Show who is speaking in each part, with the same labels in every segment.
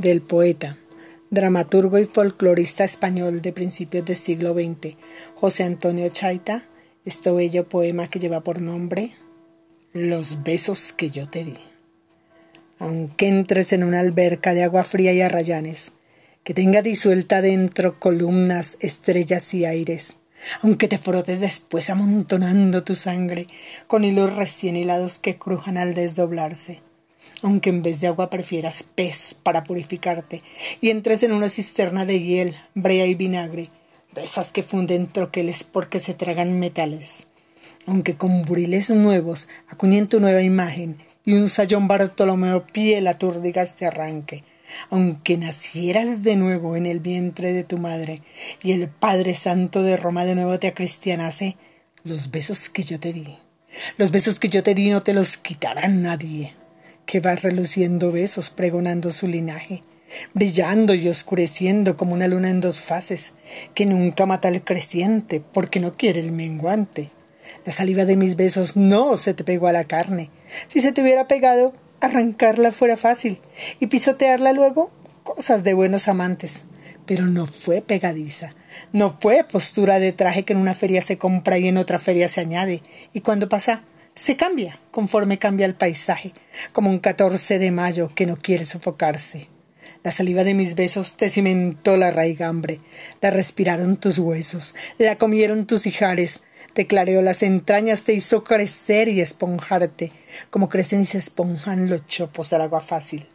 Speaker 1: del poeta, dramaturgo y folclorista español de principios del siglo XX, José Antonio Chaita, este bello poema que lleva por nombre Los besos que yo te di. Aunque entres en una alberca de agua fría y arrayanes, que tenga disuelta dentro columnas, estrellas y aires, aunque te frotes después amontonando tu sangre con hilos recién hilados que crujan al desdoblarse, aunque en vez de agua prefieras pez para purificarte y entres en una cisterna de hiel, brea y vinagre, de esas que funden troqueles porque se tragan metales, aunque con buriles nuevos acuñen tu nueva imagen y un sayón Bartolomeo piel aturdigas te arranque, aunque nacieras de nuevo en el vientre de tu madre y el Padre Santo de Roma de nuevo te acristianase, los besos que yo te di, los besos que yo te di no te los quitará nadie que va reluciendo besos pregonando su linaje, brillando y oscureciendo como una luna en dos fases, que nunca mata al creciente porque no quiere el menguante. La saliva de mis besos no se te pegó a la carne. Si se te hubiera pegado, arrancarla fuera fácil y pisotearla luego, cosas de buenos amantes. Pero no fue pegadiza, no fue postura de traje que en una feria se compra y en otra feria se añade, y cuando pasa, se cambia conforme cambia el paisaje, como un 14 de mayo que no quiere sofocarse. La saliva de mis besos te cimentó la raigambre, la respiraron tus huesos, la comieron tus hijares, te clareó las entrañas, te hizo crecer y esponjarte, como crecen y se esponjan los chopos al agua fácil.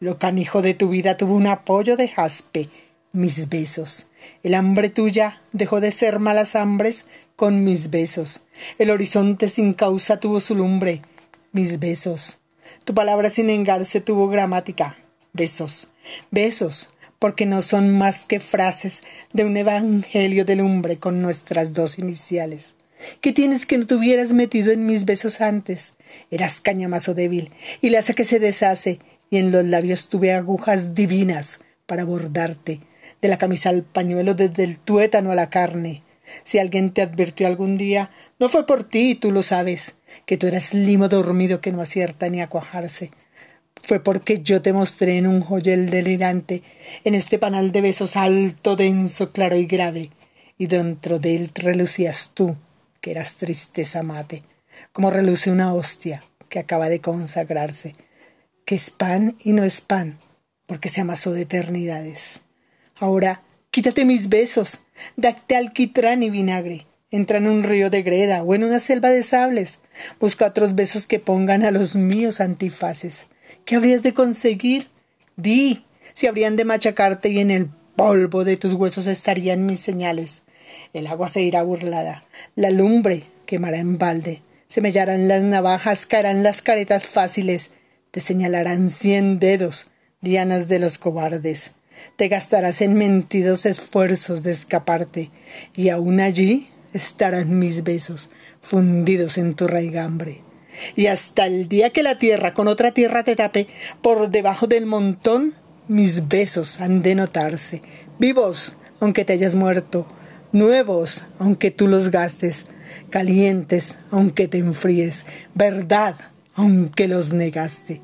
Speaker 1: Lo canijo de tu vida tuvo un apoyo de jaspe, mis besos. El hambre tuya dejó de ser malas hambres con mis besos. El horizonte sin causa tuvo su lumbre, mis besos. Tu palabra sin engarse tuvo gramática, besos. Besos, porque no son más que frases de un evangelio de lumbre con nuestras dos iniciales. ¿Qué tienes que no te hubieras metido en mis besos antes? Eras cañamazo débil, y la que se deshace, y en los labios tuve agujas divinas para bordarte, de la camisa al pañuelo, desde el tuétano a la carne. Si alguien te advirtió algún día, no fue por ti, tú lo sabes, que tú eras limo dormido que no acierta ni a cuajarse. Fue porque yo te mostré en un joyel delirante, en este panal de besos alto, denso, claro y grave, y dentro de él relucías tú, que eras tristeza mate, como reluce una hostia que acaba de consagrarse, que es pan y no es pan, porque se amasó de eternidades. Ahora, quítate mis besos, dacte alquitrán y vinagre. Entra en un río de greda o en una selva de sables. Busca otros besos que pongan a los míos antifaces. ¿Qué habrías de conseguir? Di, si habrían de machacarte y en el polvo de tus huesos estarían mis señales. El agua se irá burlada, la lumbre quemará en balde, se mellarán las navajas, caerán las caretas fáciles, te señalarán cien dedos, dianas de los cobardes te gastarás en mentidos esfuerzos de escaparte, y aún allí estarán mis besos fundidos en tu raigambre. Y hasta el día que la tierra con otra tierra te tape, por debajo del montón, mis besos han de notarse, vivos, aunque te hayas muerto, nuevos, aunque tú los gastes, calientes, aunque te enfríes, verdad, aunque los negaste,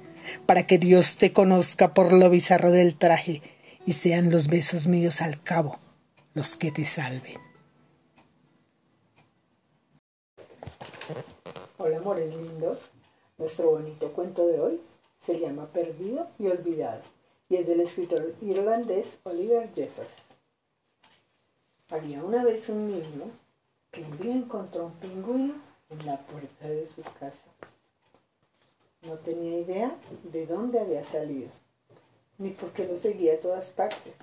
Speaker 1: para que Dios te conozca por lo bizarro del traje, y sean los besos míos al cabo los que te salven.
Speaker 2: Hola amores lindos, nuestro bonito cuento de hoy se llama Perdido y Olvidado y es del escritor irlandés Oliver Jeffers. Había una vez un niño que un día encontró un pingüino en la puerta de su casa. No tenía idea de dónde había salido ni porque lo seguía a todas partes.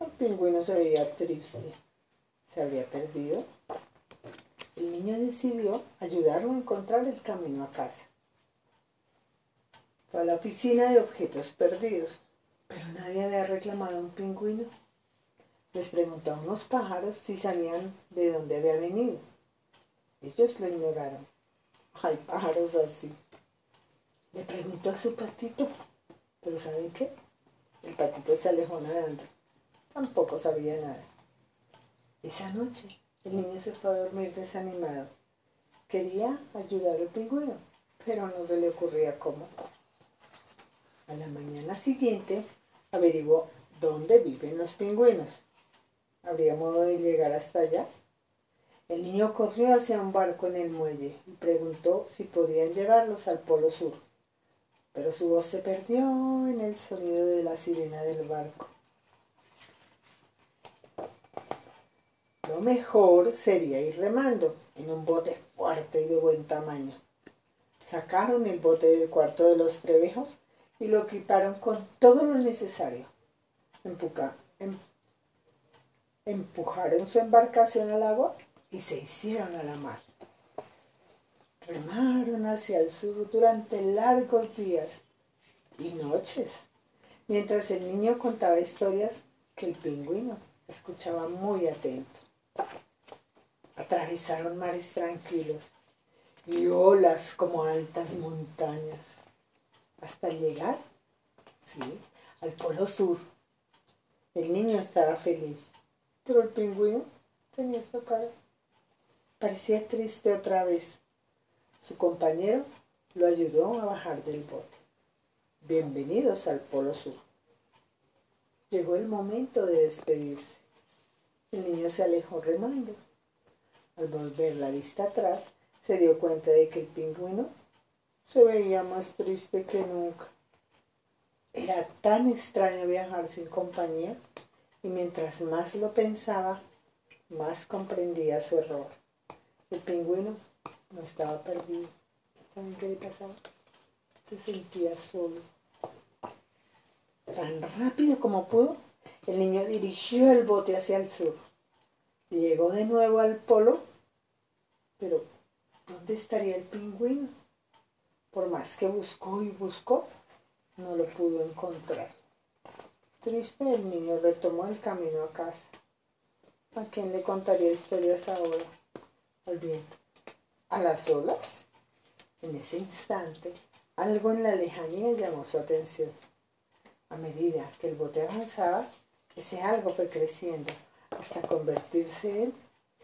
Speaker 2: El pingüino se veía triste. Se había perdido. El niño decidió ayudarlo a encontrar el camino a casa. Fue a la oficina de objetos perdidos, pero nadie había reclamado un pingüino. Les preguntó a unos pájaros si sabían de dónde había venido. Ellos lo ignoraron. Hay pájaros así. Le preguntó a su patito pero ¿saben qué? El patito se alejó nadando. Tampoco sabía nada. Esa noche el niño se fue a dormir desanimado. Quería ayudar al pingüino, pero no se le ocurría cómo. A la mañana siguiente averiguó dónde viven los pingüinos. ¿Habría modo de llegar hasta allá? El niño corrió hacia un barco en el muelle y preguntó si podían llevarlos al Polo Sur, pero su voz se perdió en el sonido de la sirena del barco. Lo mejor sería ir remando en un bote fuerte y de buen tamaño. Sacaron el bote del cuarto de los trebejos y lo equiparon con todo lo necesario. Em, empujaron su embarcación al agua y se hicieron a la mar. Remaron hacia el sur durante largos días y noches, mientras el niño contaba historias que el pingüino escuchaba muy atento. Atravesaron mares tranquilos y olas como altas montañas, hasta llegar, sí, al polo sur. El niño estaba feliz, pero el pingüino tenía esta cara. Parecía triste otra vez. Su compañero lo ayudó a bajar del bote. Bienvenidos al Polo Sur. Llegó el momento de despedirse. El niño se alejó remando. Al volver la vista atrás, se dio cuenta de que el pingüino se veía más triste que nunca. Era tan extraño viajar sin compañía y mientras más lo pensaba, más comprendía su error. El pingüino no estaba perdido. ¿Saben qué le pasaba? Se sentía solo. Tan rápido como pudo, el niño dirigió el bote hacia el sur. Llegó de nuevo al polo, pero ¿dónde estaría el pingüino? Por más que buscó y buscó, no lo pudo encontrar. Triste, el niño retomó el camino a casa. ¿A quién le contaría historias ahora? al viento. ¿A las olas? En ese instante, algo en la lejanía llamó su atención. A medida que el bote avanzaba, ese algo fue creciendo hasta convertirse en...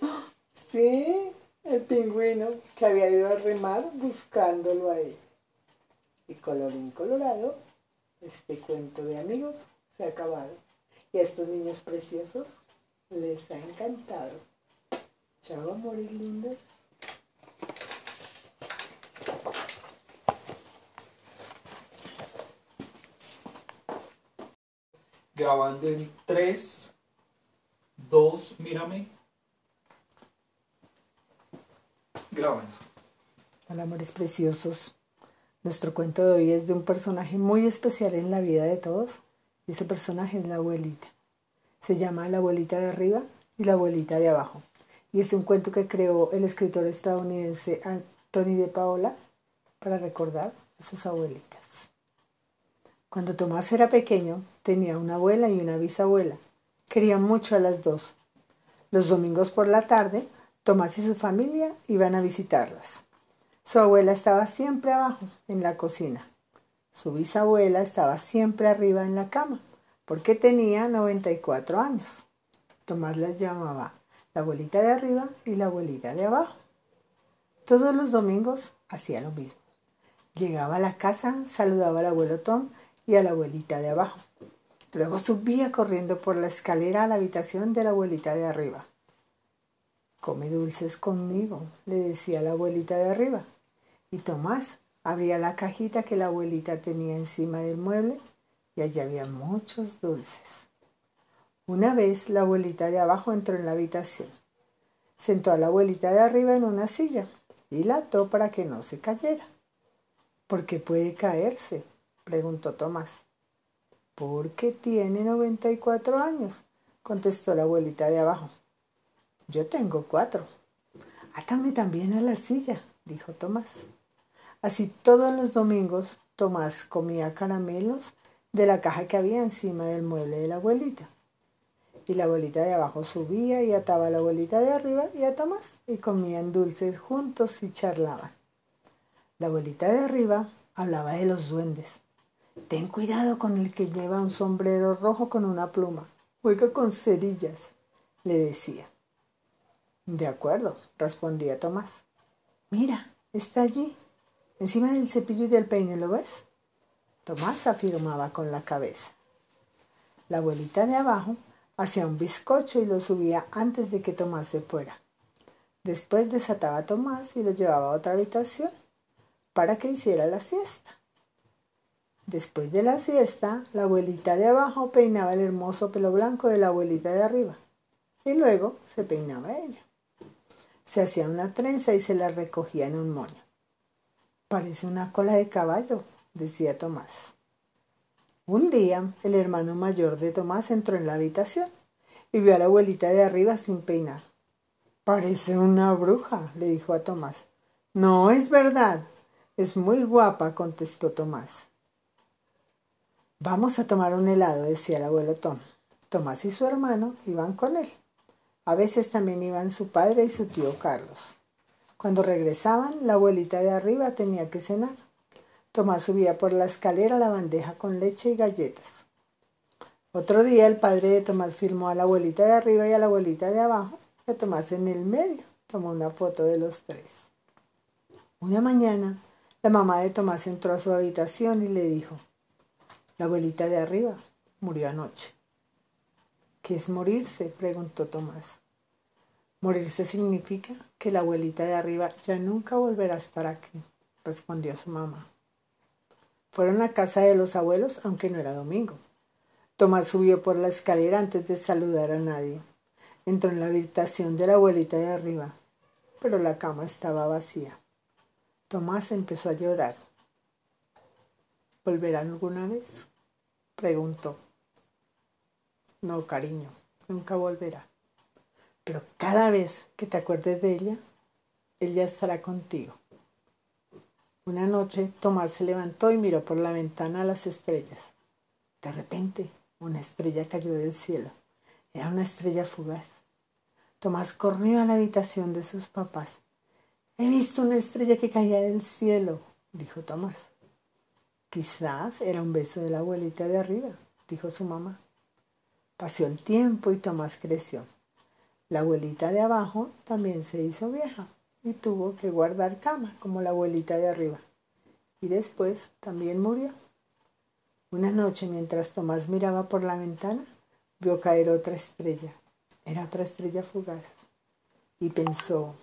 Speaker 2: ¡Ah! Sí, el pingüino que había ido a remar buscándolo a él. Y colorín colorado, este cuento de amigos se ha acabado. Y a estos niños preciosos les ha encantado. Chao, amores lindas.
Speaker 3: Grabando en 3, 2, mírame. Grabando.
Speaker 1: Hola, amores preciosos. Nuestro cuento de hoy es de un personaje muy especial en la vida de todos. Y ese personaje es la abuelita. Se llama la abuelita de arriba y la abuelita de abajo y es un cuento que creó el escritor estadounidense Anthony de Paola para recordar a sus abuelitas. Cuando Tomás era pequeño, tenía una abuela y una bisabuela. Querían mucho a las dos. Los domingos por la tarde, Tomás y su familia iban a visitarlas. Su abuela estaba siempre abajo, en la cocina. Su bisabuela estaba siempre arriba en la cama, porque tenía 94 años. Tomás las llamaba la abuelita de arriba y la abuelita de abajo. Todos los domingos hacía lo mismo. Llegaba a la casa, saludaba al abuelo Tom y a la abuelita de abajo. Luego subía corriendo por la escalera a la habitación de la abuelita de arriba. Come dulces conmigo, le decía la abuelita de arriba. Y Tomás abría la cajita que la abuelita tenía encima del mueble y allí había muchos dulces. Una vez la abuelita de abajo entró en la habitación. Sentó a la abuelita de arriba en una silla y la ató para que no se cayera. ¿Por qué puede caerse? preguntó Tomás. Porque tiene noventa y cuatro años, contestó la abuelita de abajo. Yo tengo cuatro. Átame también a la silla, dijo Tomás. Así todos los domingos Tomás comía caramelos de la caja que había encima del mueble de la abuelita y la abuelita de abajo subía y ataba a la abuelita de arriba y a Tomás y comían dulces juntos y charlaban. La abuelita de arriba hablaba de los duendes. Ten cuidado con el que lleva un sombrero rojo con una pluma. Juega con cerillas, le decía. De acuerdo, respondía Tomás. Mira, está allí, encima del cepillo y del peine, ¿lo ves? Tomás afirmaba con la cabeza. La abuelita de abajo hacía un bizcocho y lo subía antes de que Tomás se fuera. Después desataba a Tomás y lo llevaba a otra habitación para que hiciera la siesta. Después de la siesta, la abuelita de abajo peinaba el hermoso pelo blanco de la abuelita de arriba y luego se peinaba ella. Se hacía una trenza y se la recogía en un moño. Parece una cola de caballo, decía Tomás. Un día, el hermano mayor de Tomás entró en la habitación y vio a la abuelita de arriba sin peinar. Parece una bruja, le dijo a Tomás. No es verdad. Es muy guapa, contestó Tomás. Vamos a tomar un helado, decía el abuelo Tom. Tomás y su hermano iban con él. A veces también iban su padre y su tío Carlos. Cuando regresaban, la abuelita de arriba tenía que cenar. Tomás subía por la escalera la bandeja con leche y galletas. Otro día el padre de Tomás firmó a la abuelita de arriba y a la abuelita de abajo, y a Tomás en el medio. Tomó una foto de los tres. Una mañana, la mamá de Tomás entró a su habitación y le dijo, la abuelita de arriba murió anoche. ¿Qué es morirse? preguntó Tomás. Morirse significa que la abuelita de arriba ya nunca volverá a estar aquí, respondió su mamá. Fueron a casa de los abuelos, aunque no era domingo. Tomás subió por la escalera antes de saludar a nadie. Entró en la habitación de la abuelita de arriba, pero la cama estaba vacía. Tomás empezó a llorar. ¿Volverán alguna vez? preguntó. No, cariño, nunca volverá. Pero cada vez que te acuerdes de ella, ella estará contigo. Una noche Tomás se levantó y miró por la ventana a las estrellas. De repente, una estrella cayó del cielo. Era una estrella fugaz. Tomás corrió a la habitación de sus papás. He visto una estrella que caía del cielo, dijo Tomás. Quizás era un beso de la abuelita de arriba, dijo su mamá. Pasó el tiempo y Tomás creció. La abuelita de abajo también se hizo vieja y tuvo que guardar cama como la abuelita de arriba. Y después también murió. Una noche mientras Tomás miraba por la ventana, vio caer otra estrella. Era otra estrella fugaz. Y pensó,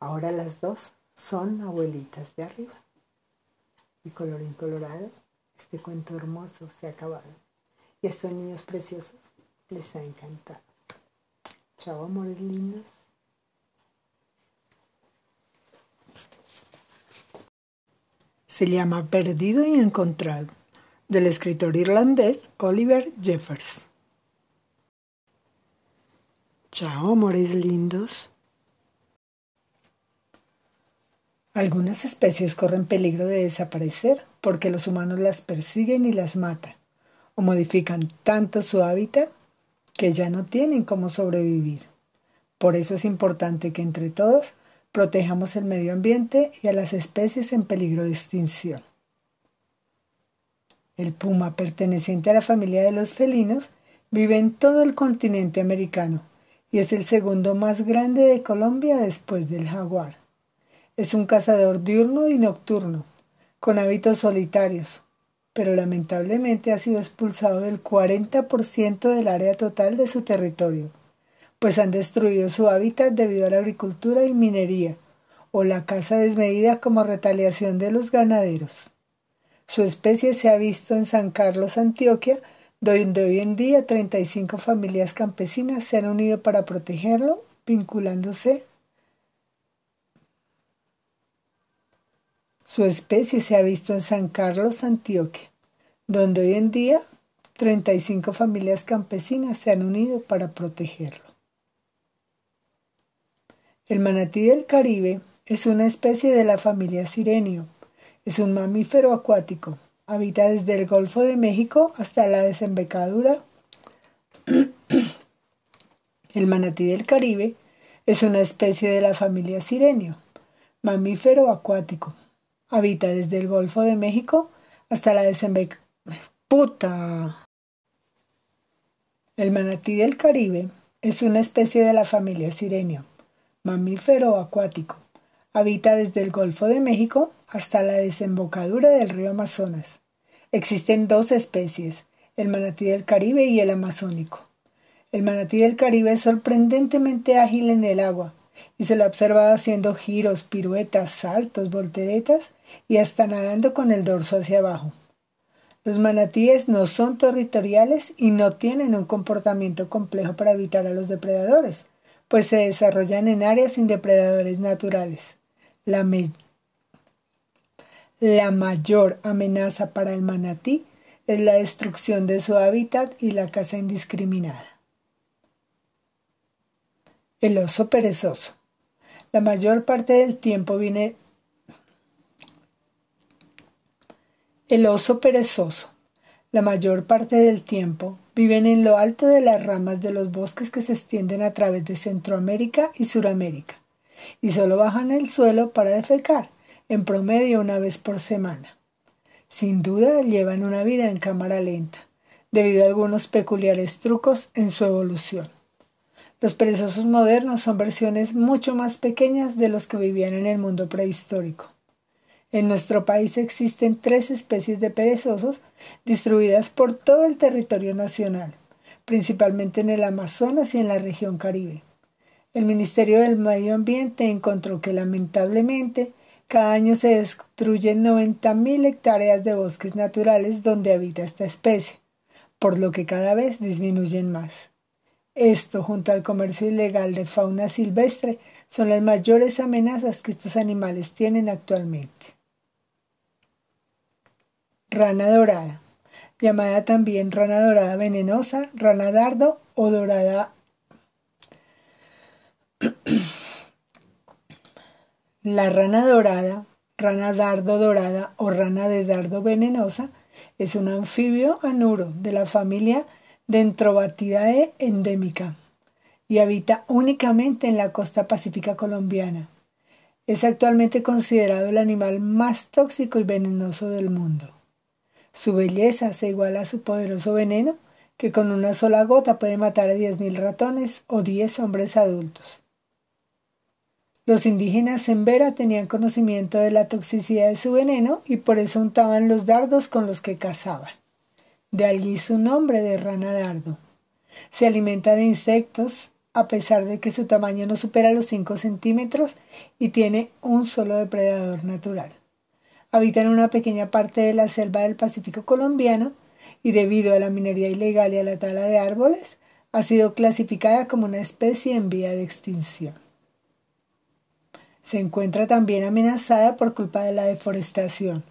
Speaker 1: ahora las dos son abuelitas de arriba y colorín colorado, este cuento hermoso se ha acabado. Y a estos niños preciosos les ha encantado. Chao, amores lindos.
Speaker 4: Se llama Perdido y Encontrado, del escritor irlandés Oliver Jeffers. Chao, amores lindos. Algunas especies corren peligro de desaparecer porque los humanos las persiguen y las matan, o modifican tanto su hábitat que ya no tienen cómo sobrevivir. Por eso es importante que entre todos protejamos el medio ambiente y a las especies en peligro de extinción. El puma, perteneciente a la familia de los felinos, vive en todo el continente americano y es el segundo más grande de Colombia después del jaguar. Es un cazador diurno y nocturno, con hábitos solitarios, pero lamentablemente ha sido expulsado del 40% del área total de su territorio, pues han destruido su hábitat debido a la agricultura y minería, o la caza desmedida como retaliación de los ganaderos. Su especie se ha visto en San Carlos, Antioquia, donde hoy en día 35 familias campesinas se han unido para protegerlo, vinculándose Su especie se ha visto en San Carlos, Antioquia, donde hoy en día 35 familias campesinas se han unido para protegerlo. El manatí del Caribe es una especie de la familia Sirenio. Es un mamífero acuático. Habita desde el Golfo de México hasta la desembocadura. el manatí del Caribe es una especie de la familia Sirenio, mamífero acuático. Habita desde el Golfo de México hasta la. El manatí del Caribe es una especie de la familia Sirenio, mamífero acuático. Habita desde el Golfo de México hasta la desembocadura del río Amazonas. Existen dos especies,
Speaker 1: el manatí del Caribe y el amazónico. El manatí del Caribe es sorprendentemente ágil en el agua y se lo ha observado haciendo giros, piruetas, saltos, volteretas y hasta nadando con el dorso hacia abajo. Los manatíes no son territoriales y no tienen un comportamiento complejo para evitar a los depredadores, pues se desarrollan en áreas sin depredadores naturales. La, la mayor amenaza para el manatí es la destrucción de su hábitat y la caza indiscriminada. El oso perezoso. La mayor parte del tiempo viene el oso perezoso. La mayor parte del tiempo viven en lo alto de las ramas de los bosques que se extienden a través de Centroamérica y Suramérica, y solo bajan el suelo para defecar, en promedio una vez por semana. Sin duda llevan una vida en cámara lenta, debido a algunos peculiares trucos en su evolución. Los perezosos modernos son versiones mucho más pequeñas de los que vivían en el mundo prehistórico. En nuestro país existen tres especies de perezosos distribuidas por todo el territorio nacional, principalmente en el Amazonas y en la región Caribe. El Ministerio del Medio Ambiente encontró que lamentablemente cada año se destruyen 90.000 hectáreas de bosques naturales donde habita esta especie, por lo que cada vez disminuyen más. Esto, junto al comercio ilegal de fauna silvestre, son las mayores amenazas que estos animales tienen actualmente. Rana dorada, llamada también rana dorada venenosa, rana dardo o dorada. La rana dorada, rana dardo dorada o rana de dardo venenosa es un anfibio anuro de la familia Dentrobatidae endémica y habita únicamente en la costa pacífica colombiana. Es actualmente considerado el animal más tóxico y venenoso del mundo. Su belleza se iguala a su poderoso veneno, que con una sola gota puede matar a diez mil ratones o diez hombres adultos. Los indígenas en Vera tenían conocimiento de la toxicidad de su veneno y por eso untaban los dardos con los que cazaban. De allí su nombre de rana dardo. Se alimenta de insectos, a pesar de que su tamaño no supera los 5 centímetros y tiene un solo depredador natural habita en una pequeña parte de la selva del Pacífico colombiano y debido a la minería ilegal y a la tala de árboles, ha sido clasificada como una especie en vía de extinción. Se encuentra también amenazada por culpa de la deforestación,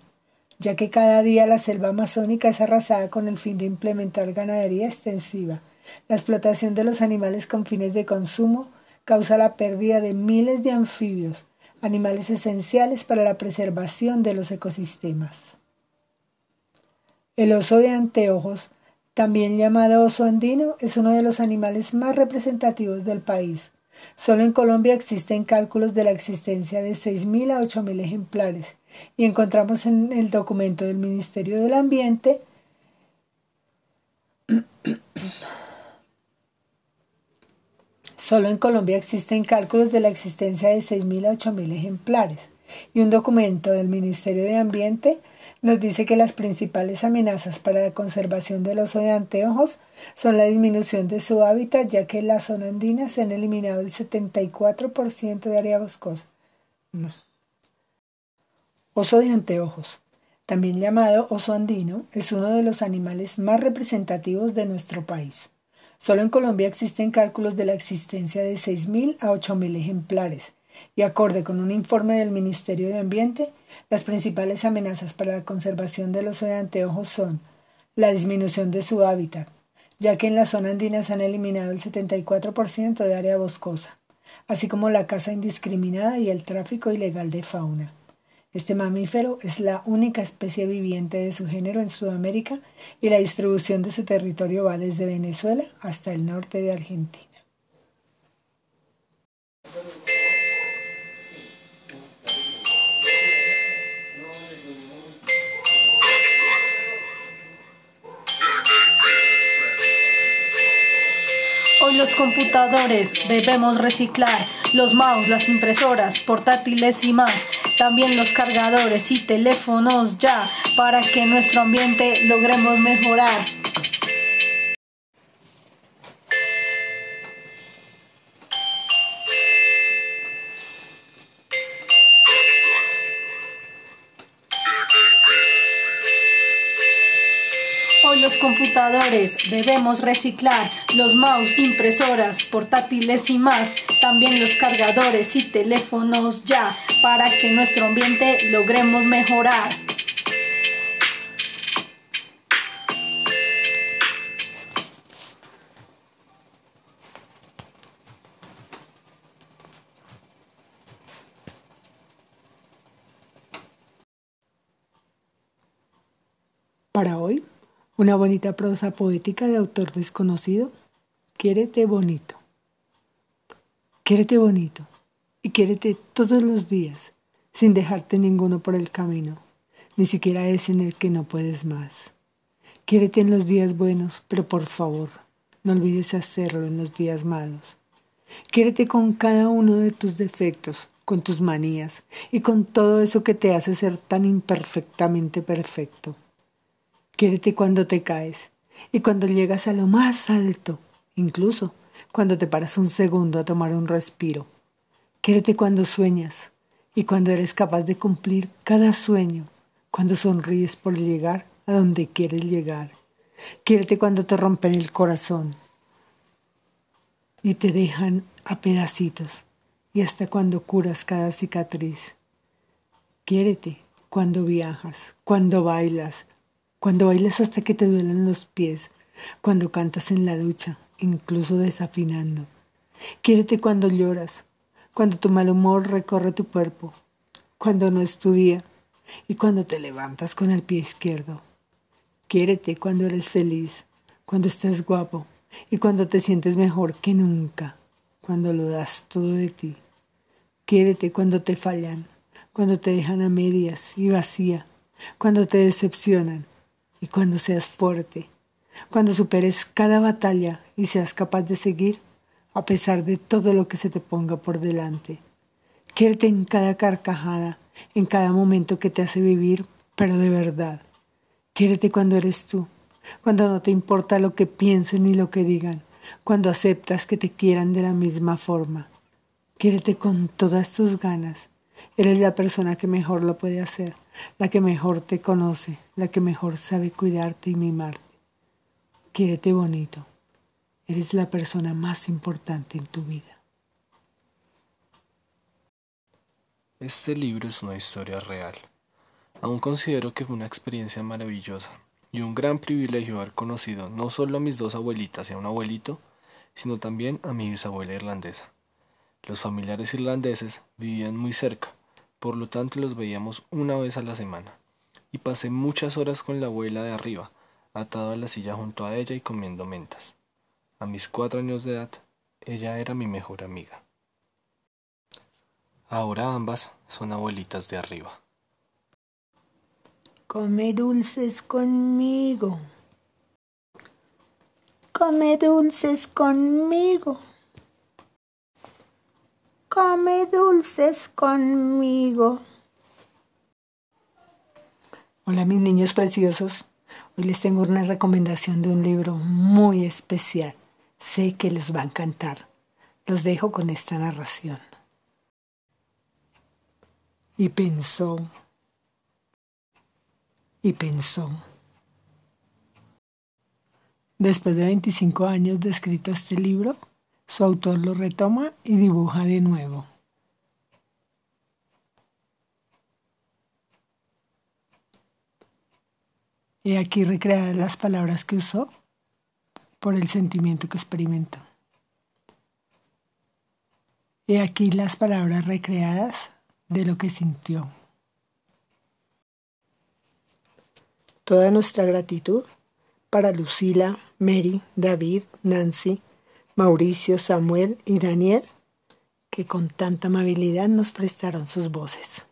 Speaker 1: ya que cada día la selva amazónica es arrasada con el fin de implementar ganadería extensiva. La explotación de los animales con fines de consumo causa la pérdida de miles de anfibios, animales esenciales para la preservación de los ecosistemas. El oso de anteojos, también llamado oso andino, es uno de los animales más representativos del país. Solo en Colombia existen cálculos de la existencia de 6.000 a 8.000 ejemplares y encontramos en el documento del Ministerio del Ambiente Solo en Colombia existen cálculos de la existencia de 6.000 a 8.000 ejemplares y un documento del Ministerio de Ambiente nos dice que las principales amenazas para la conservación del oso de anteojos son la disminución de su hábitat, ya que en la zona andina se han eliminado el 74% de área boscosa. Oso de anteojos, también llamado oso andino, es uno de los animales más representativos de nuestro país. Solo en Colombia existen cálculos de la existencia de 6.000 a 8.000 ejemplares, y acorde con un informe del Ministerio de Ambiente, las principales amenazas para la conservación del oso de anteojos son la disminución de su hábitat, ya que en la zona andina se han eliminado el 74% de área boscosa, así como la caza indiscriminada y el tráfico ilegal de fauna. Este mamífero es la única especie viviente de su género en Sudamérica y la distribución de su territorio va desde Venezuela hasta el norte de Argentina.
Speaker 5: Los computadores debemos reciclar, los mouse, las impresoras, portátiles y más, también los cargadores y teléfonos ya, para que nuestro ambiente logremos mejorar. Computadores debemos reciclar, los mouse, impresoras, portátiles y más, también los cargadores y teléfonos ya, para que nuestro ambiente logremos mejorar.
Speaker 1: Una bonita prosa poética de autor desconocido. Quiérete bonito. Quiérete bonito y quiérete todos los días, sin dejarte ninguno por el camino, ni siquiera ese en el que no puedes más. Quiérete en los días buenos, pero por favor, no olvides hacerlo en los días malos. Quiérete con cada uno de tus defectos, con tus manías y con todo eso que te hace ser tan imperfectamente perfecto. Quiérete cuando te caes y cuando llegas a lo más alto, incluso cuando te paras un segundo a tomar un respiro. Quiérete cuando sueñas y cuando eres capaz de cumplir cada sueño, cuando sonríes por llegar a donde quieres llegar. Quiérete cuando te rompen el corazón y te dejan a pedacitos y hasta cuando curas cada cicatriz. Quiérete cuando viajas, cuando bailas, cuando bailas hasta que te duelen los pies, cuando cantas en la ducha, incluso desafinando. Quiérete cuando lloras, cuando tu mal humor recorre tu cuerpo, cuando no es tu día y cuando te levantas con el pie izquierdo. Quiérete cuando eres feliz, cuando estás guapo y cuando te sientes mejor que nunca, cuando lo das todo de ti. Quiérete cuando te fallan, cuando te dejan a medias y vacía, cuando te decepcionan y cuando seas fuerte, cuando superes cada batalla y seas capaz de seguir a pesar de todo lo que se te ponga por delante. Quiérete en cada carcajada, en cada momento que te hace vivir, pero de verdad. Quiérete cuando eres tú, cuando no te importa lo que piensen ni lo que digan, cuando aceptas que te quieran de la misma forma. Quiérete con todas tus ganas. Eres la persona que mejor lo puede hacer la que mejor te conoce, la que mejor sabe cuidarte y mimarte. Quiérete bonito. Eres la persona más importante en tu vida.
Speaker 6: Este libro es una historia real. Aún considero que fue una experiencia maravillosa y un gran privilegio haber conocido no solo a mis dos abuelitas y a un abuelito, sino también a mi bisabuela irlandesa. Los familiares irlandeses vivían muy cerca, por lo tanto los veíamos una vez a la semana, y pasé muchas horas con la abuela de arriba, atado a la silla junto a ella y comiendo mentas. A mis cuatro años de edad, ella era mi mejor amiga. Ahora ambas son abuelitas de arriba.
Speaker 2: Come dulces conmigo. Come dulces conmigo. Come dulces conmigo.
Speaker 1: Hola mis niños preciosos. Hoy les tengo una recomendación de un libro muy especial. Sé que les va a encantar. Los dejo con esta narración. Y pensó, y pensó. Después de 25 años de escrito este libro, su autor lo retoma y dibuja de nuevo. Y aquí recreadas las palabras que usó por el sentimiento que experimentó. Y aquí las palabras recreadas de lo que sintió. Toda nuestra gratitud para Lucila, Mary, David, Nancy, Mauricio, Samuel y Daniel, que con tanta amabilidad nos prestaron sus voces.